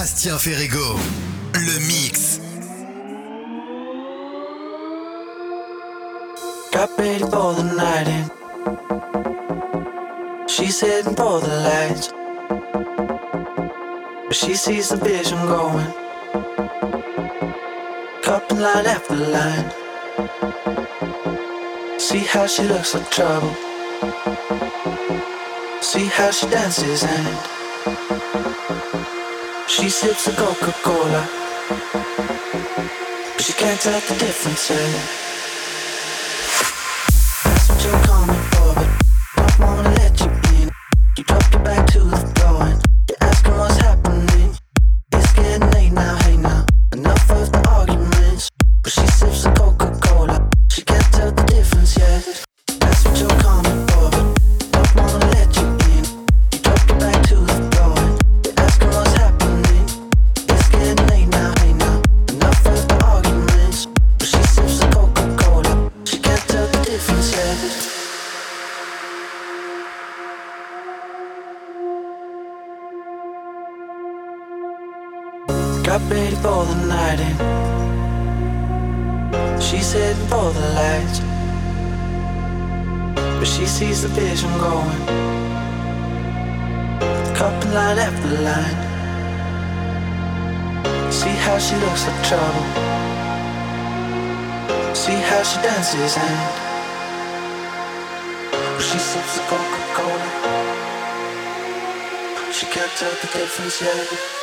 Astien Ferrego, le mix. Got ready for the night in. She's heading for the lights. But she sees the vision going. Cupping line after line. See how she looks like trouble. See how she dances and. She sips a Coca-Cola, but she can't tell the difference. Eh? sunshine.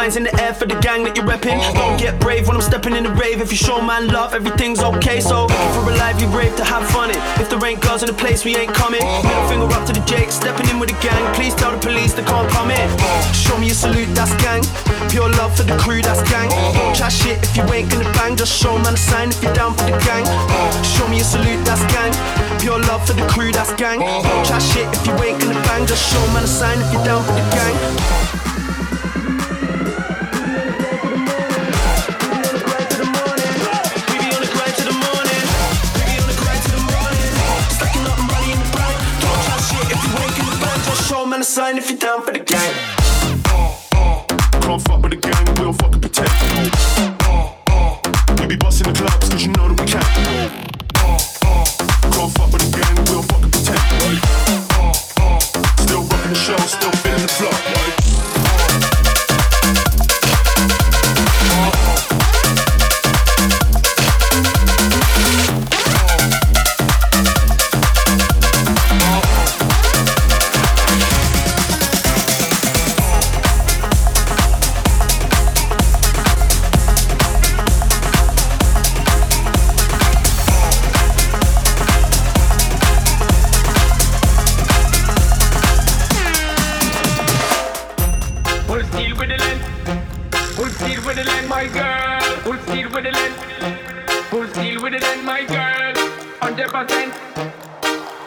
Signs in the air for the gang that you're repping. Don't get brave when I'm stepping in the rave. If you show man love, everything's okay. So looking for a lively brave to have fun in. If there ain't girls in the place, we ain't coming. Middle finger up to the Jake, stepping in with the gang. Please tell the police they can't come in. Show me a salute, that's gang. Pure love for the crew, that's gang. Chat shit if you ain't gonna bang. Just show man a sign if you're down for the gang. Show me a salute, that's gang. Pure love for the crew, that's gang. Chat shit if you ain't gonna bang. Just show man a sign if you're down for the gang.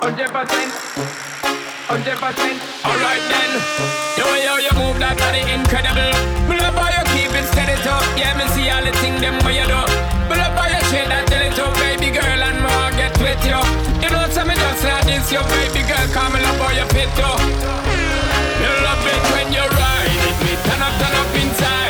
100%, 100%. Alright then, the way how you move that body incredible. Me love you keep it steady up. Yeah, me see all the thing them where you do. Me love you share that till baby girl, and me I get with you. You know tell me just like this, your baby girl, come me love how you fit. You love it when you ride it, me turn up, turn up inside.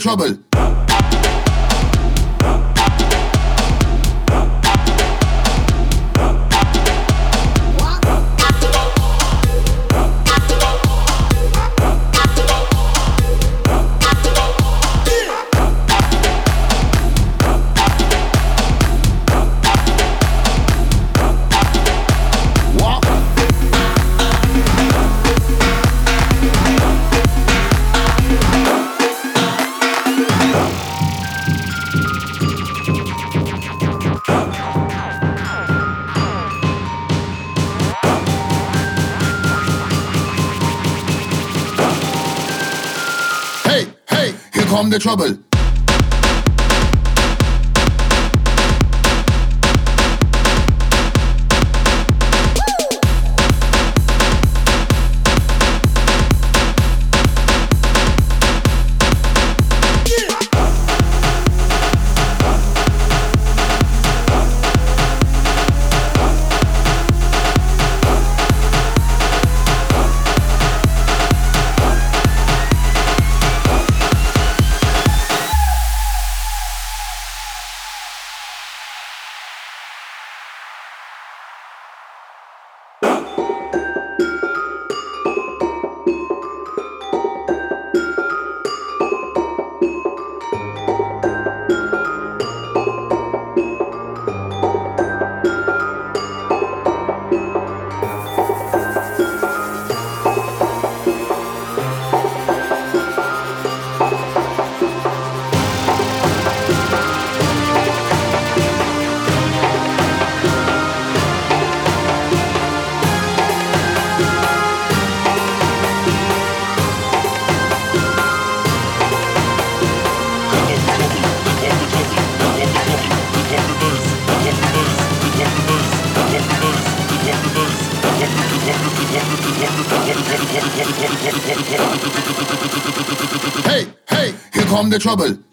Trouble. The trouble. The trouble.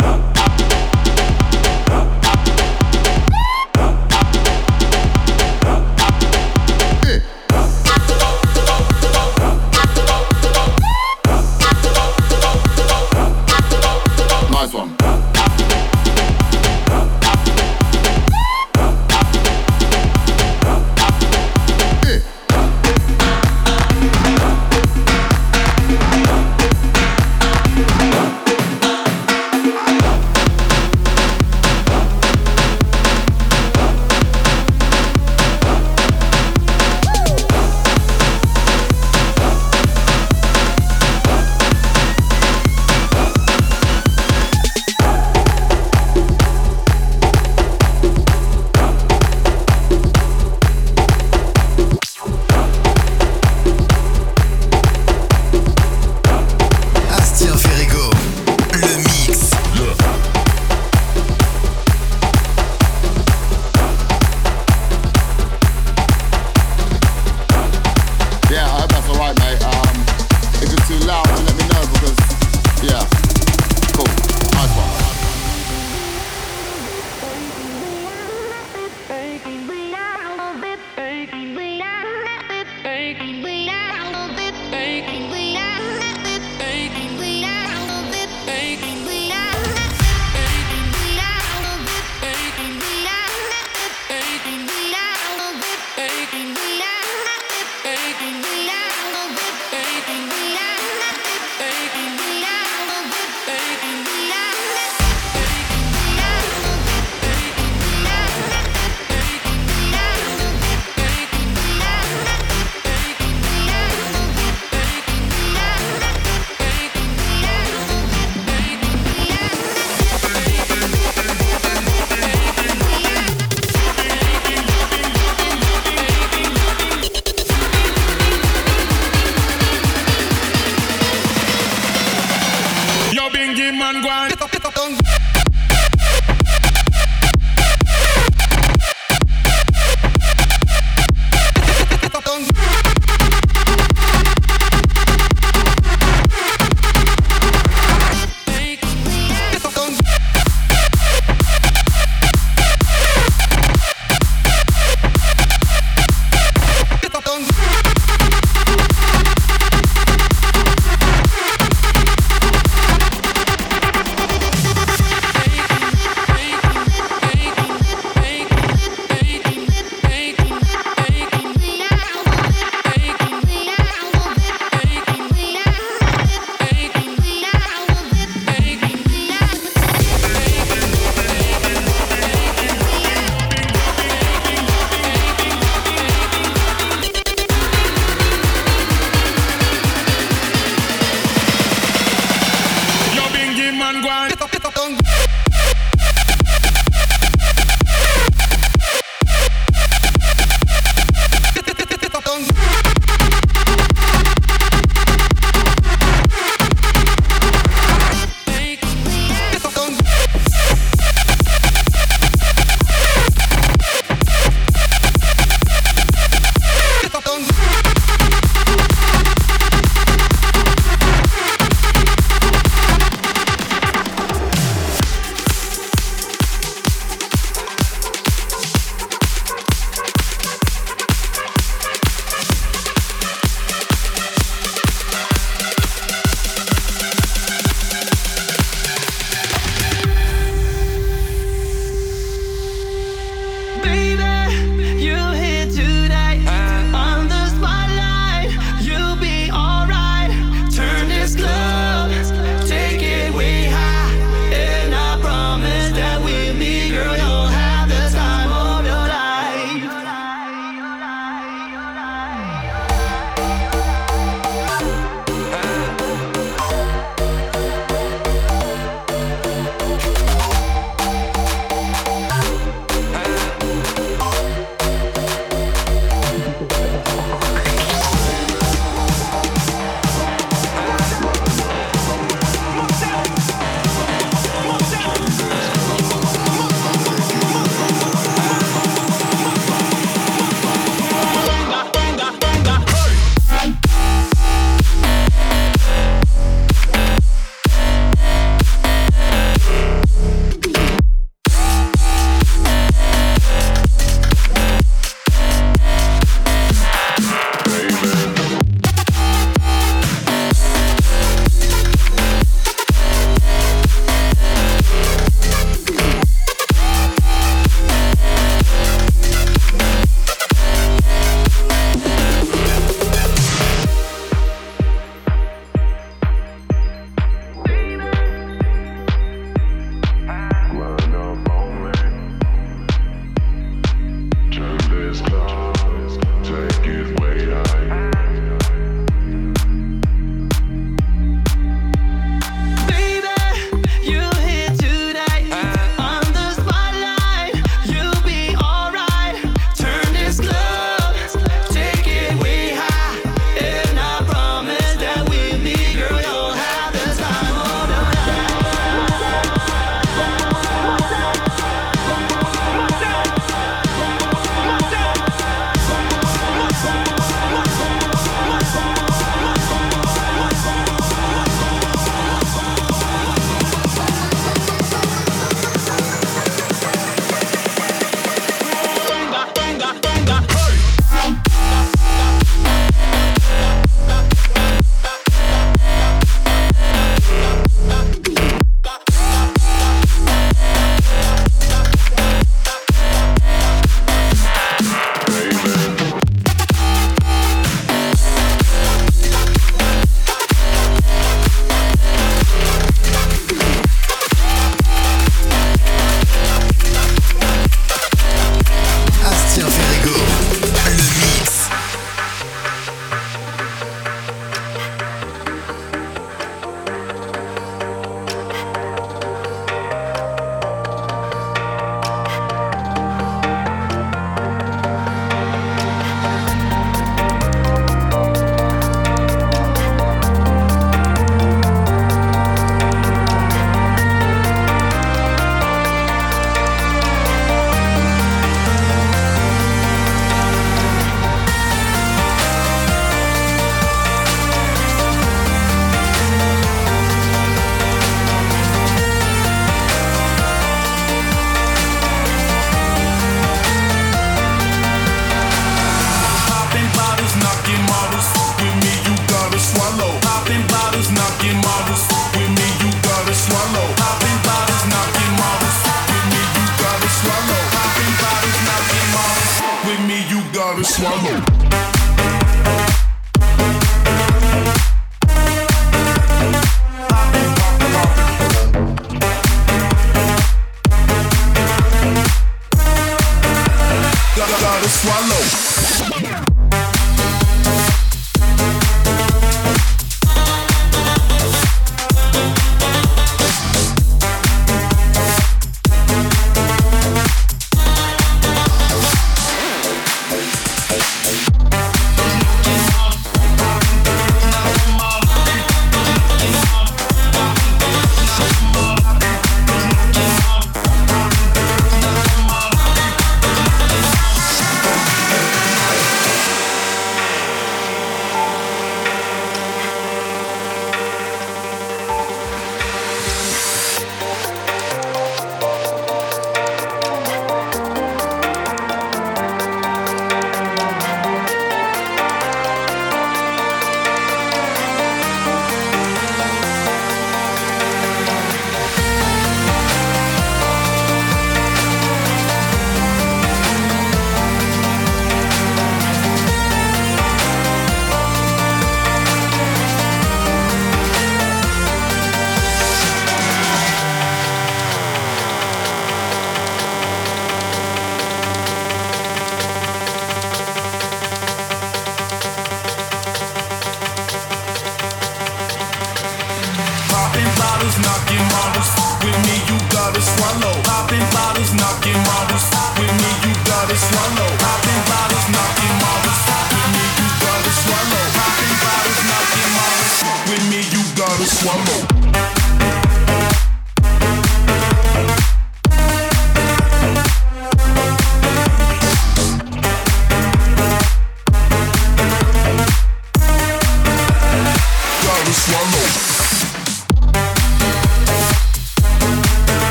gotta swallow.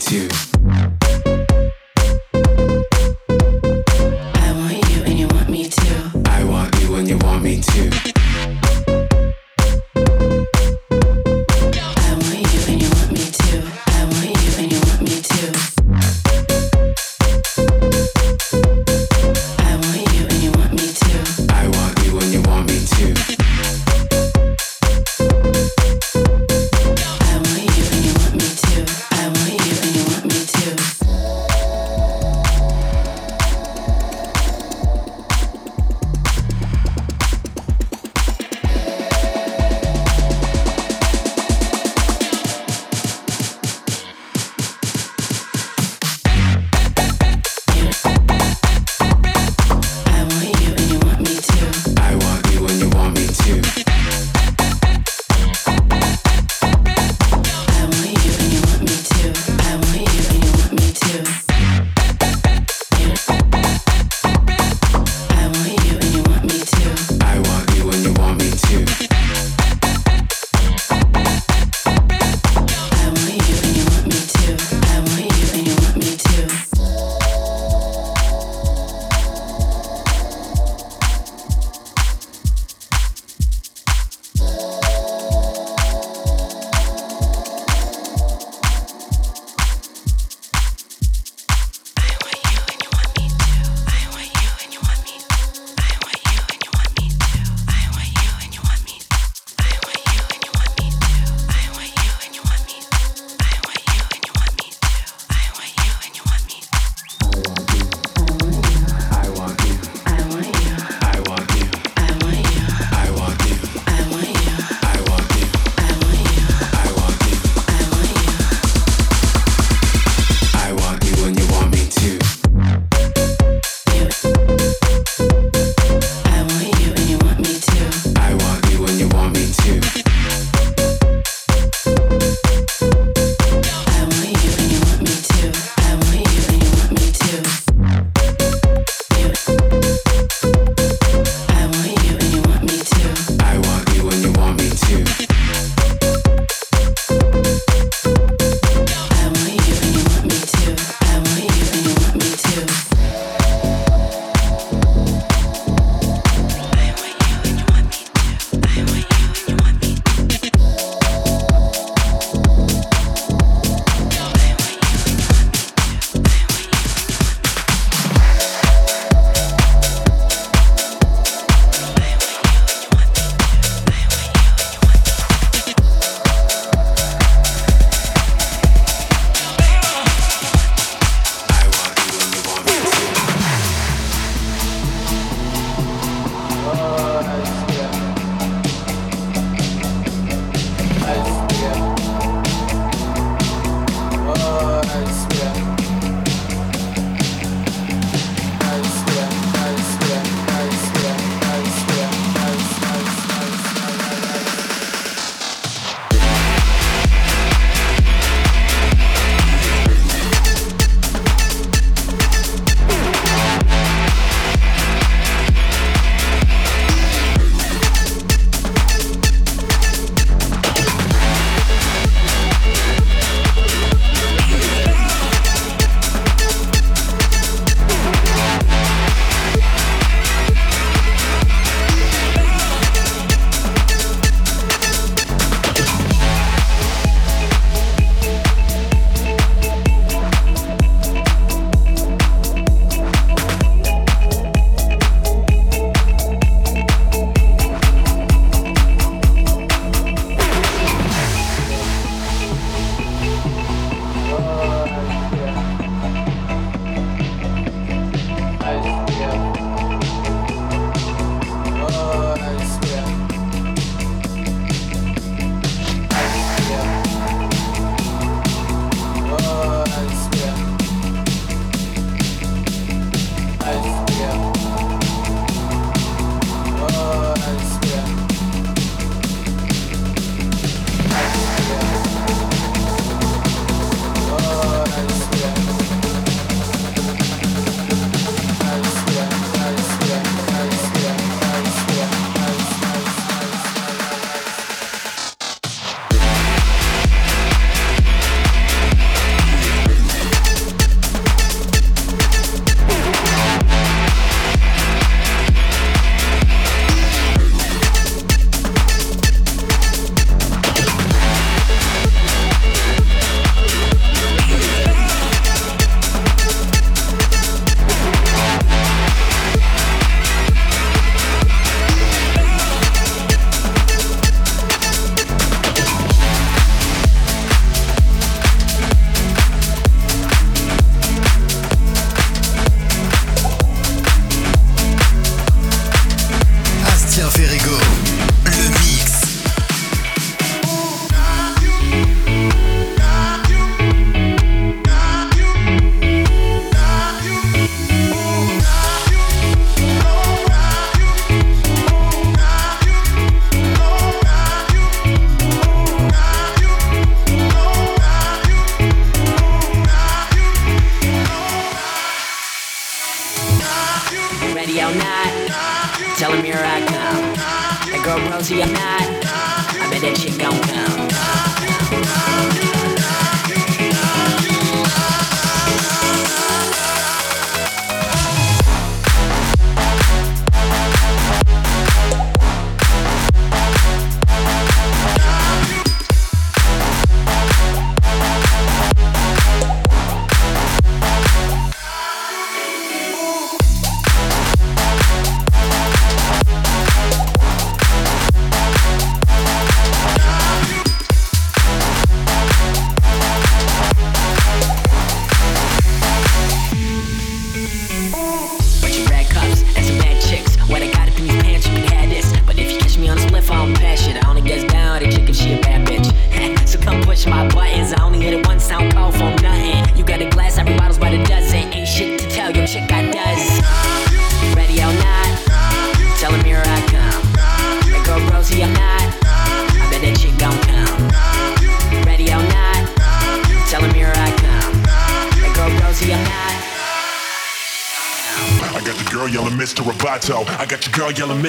too.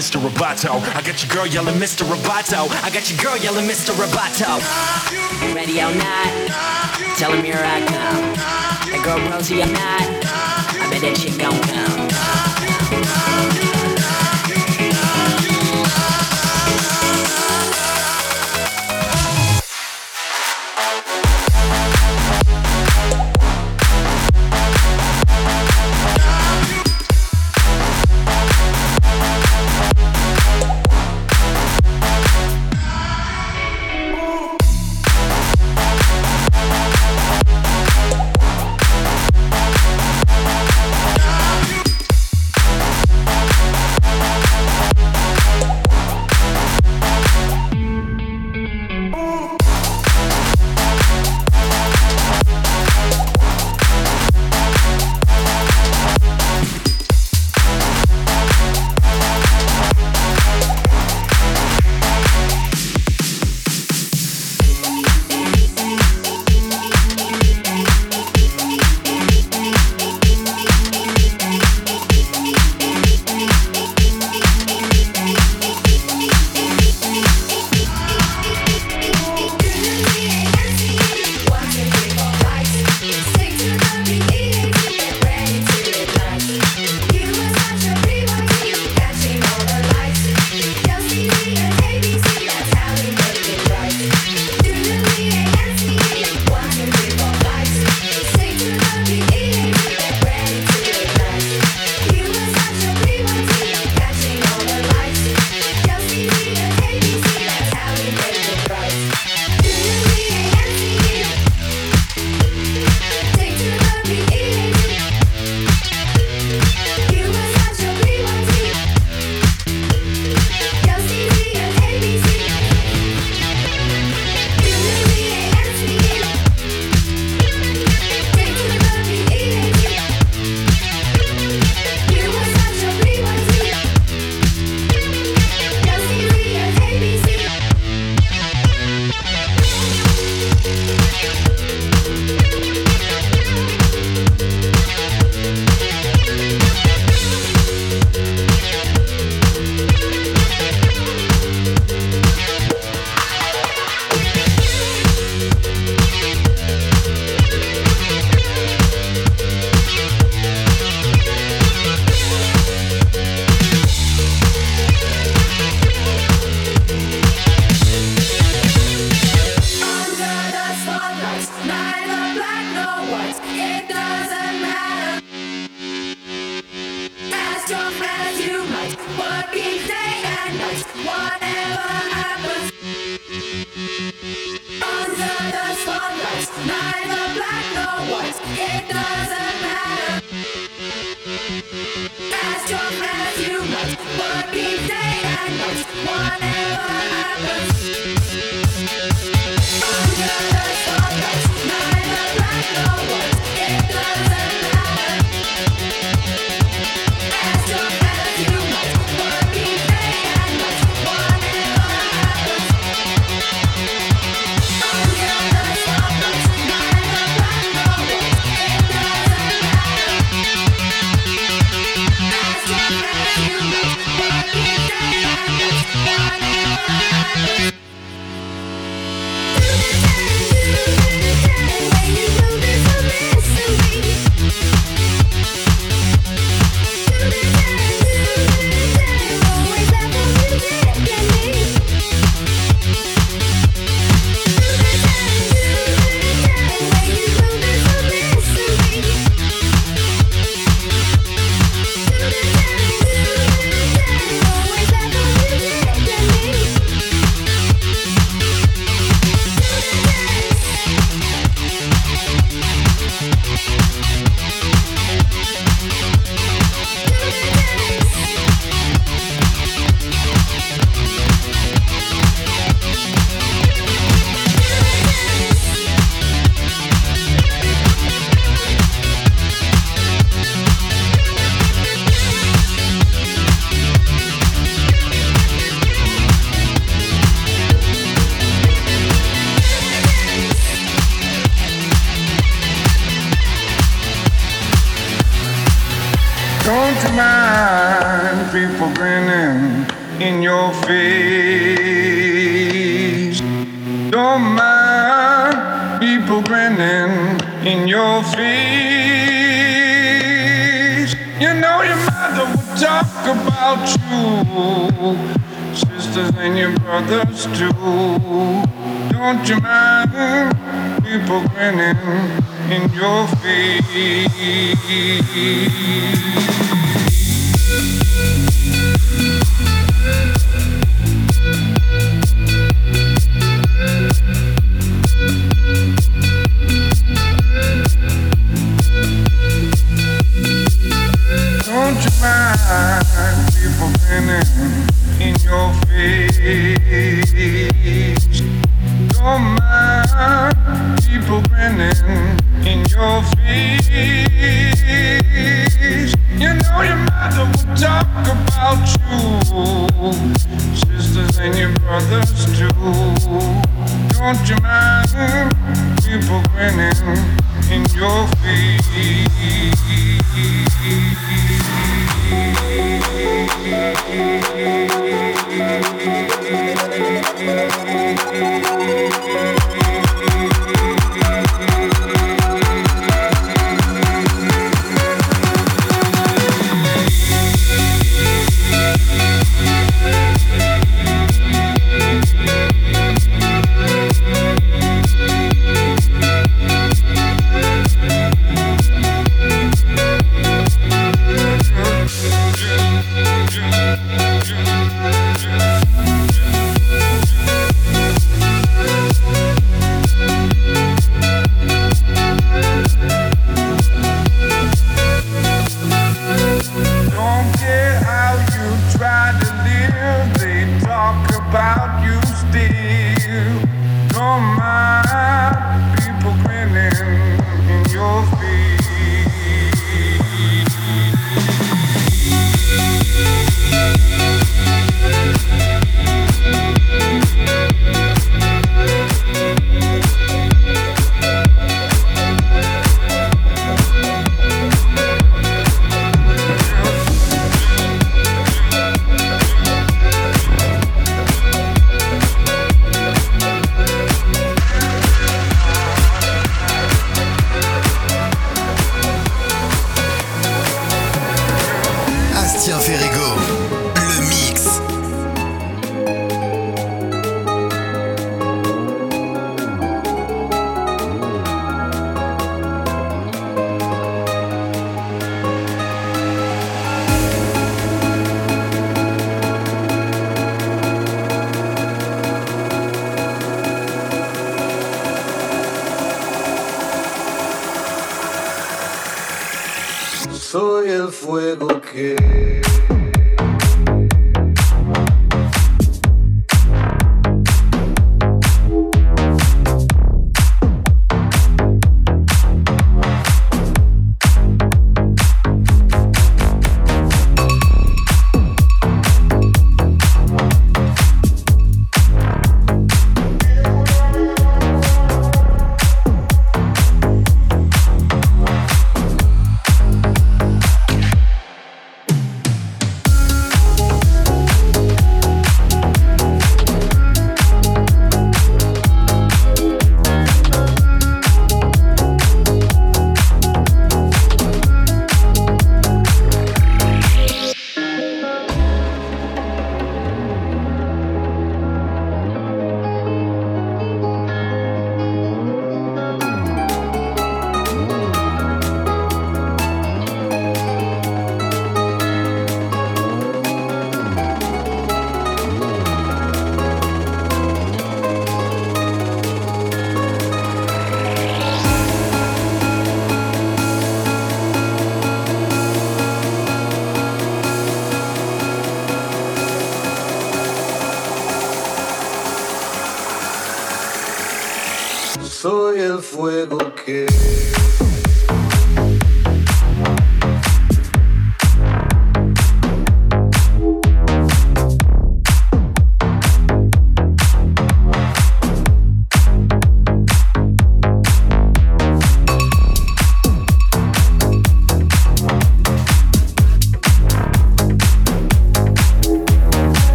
Mr. Roboto. I got your girl yelling Mr. Roboto. I got your girl yelling Mr. Roboto. Ready or not, tell him here I come. That girl rosy or not, I bet that shit gon' come.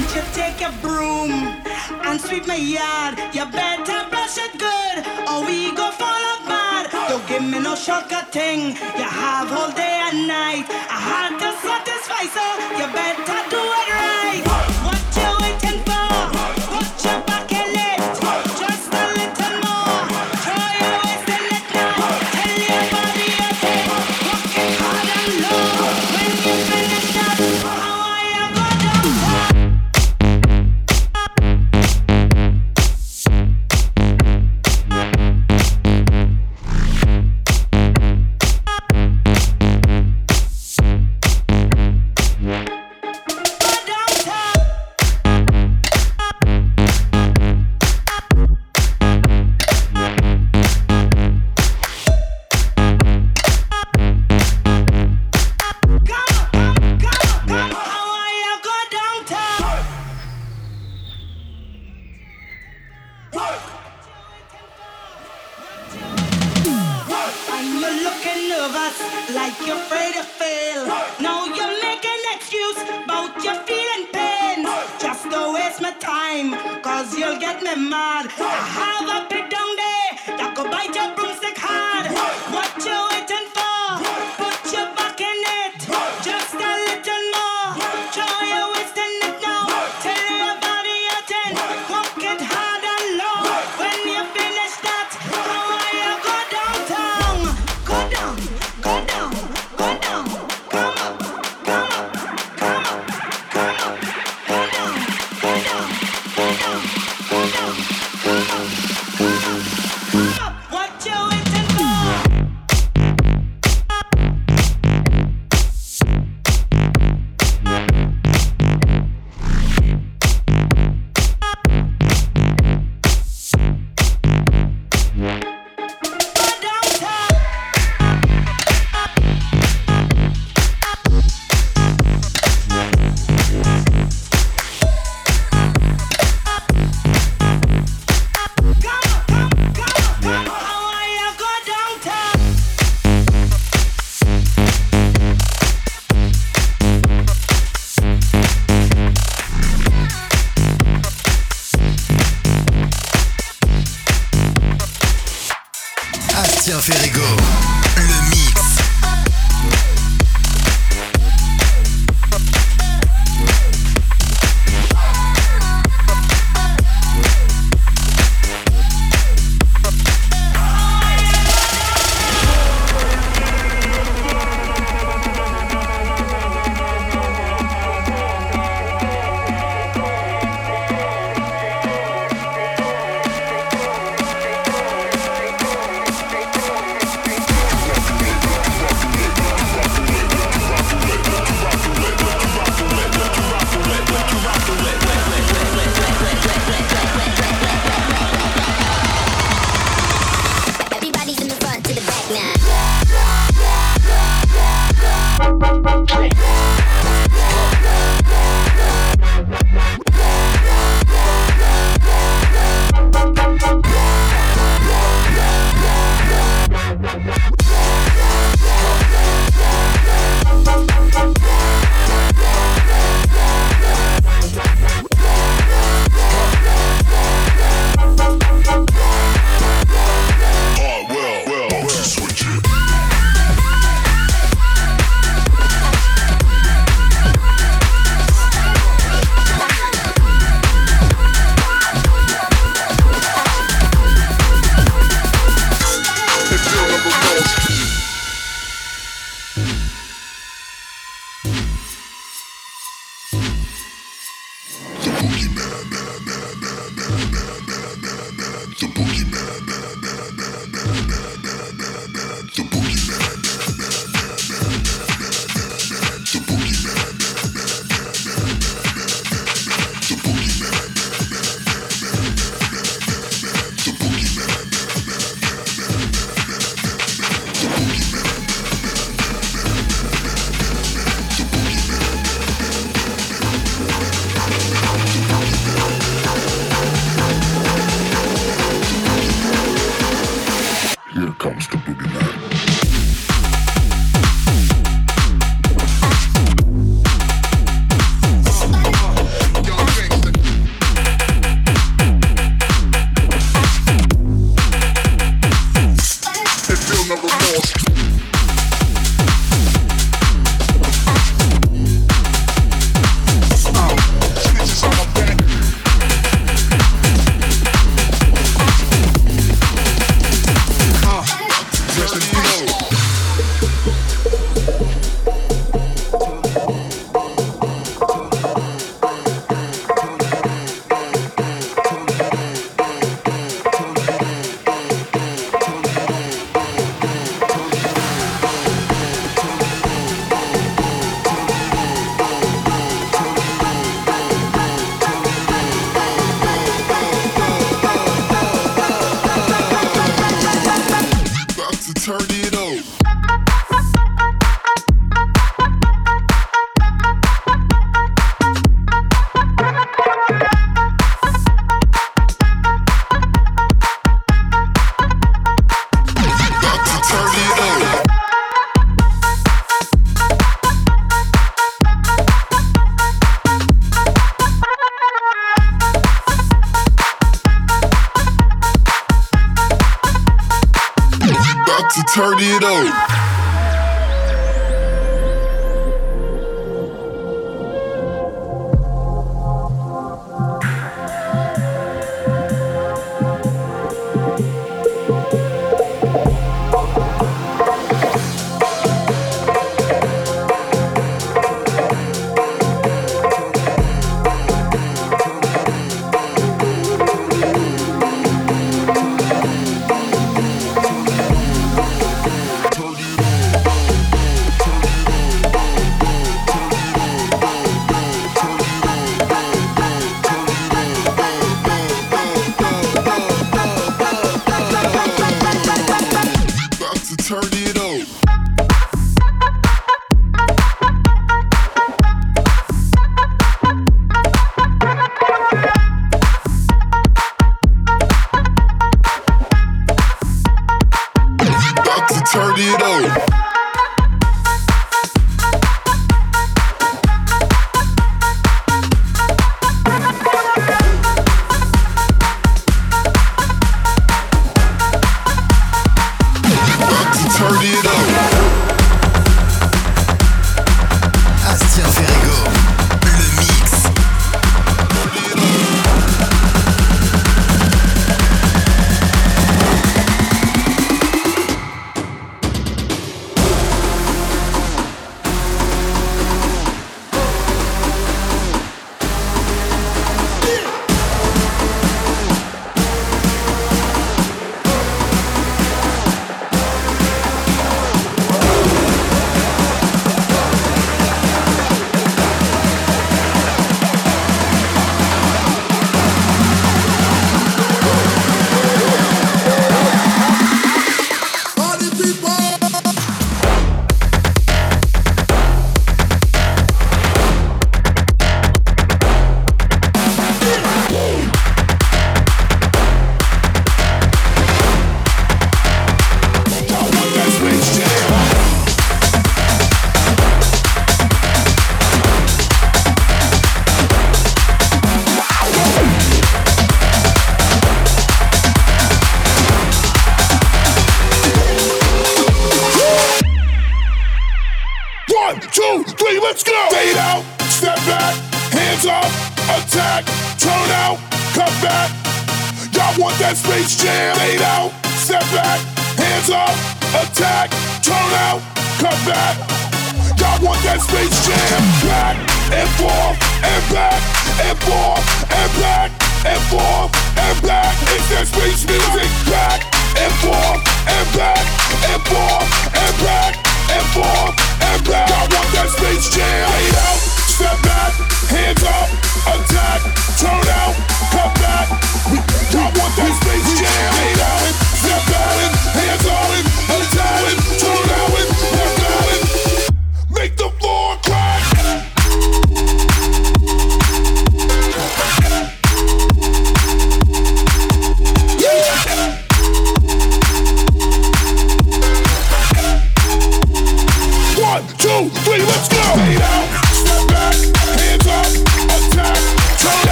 want you take your broom and sweep my yard. You better brush it good, or we go fall apart. Don't give me no shortcut thing. You have all day and night. I had to satisfy, so you better do it right.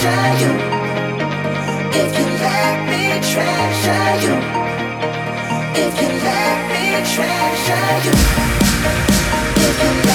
treasure you. If you let me treasure you. If you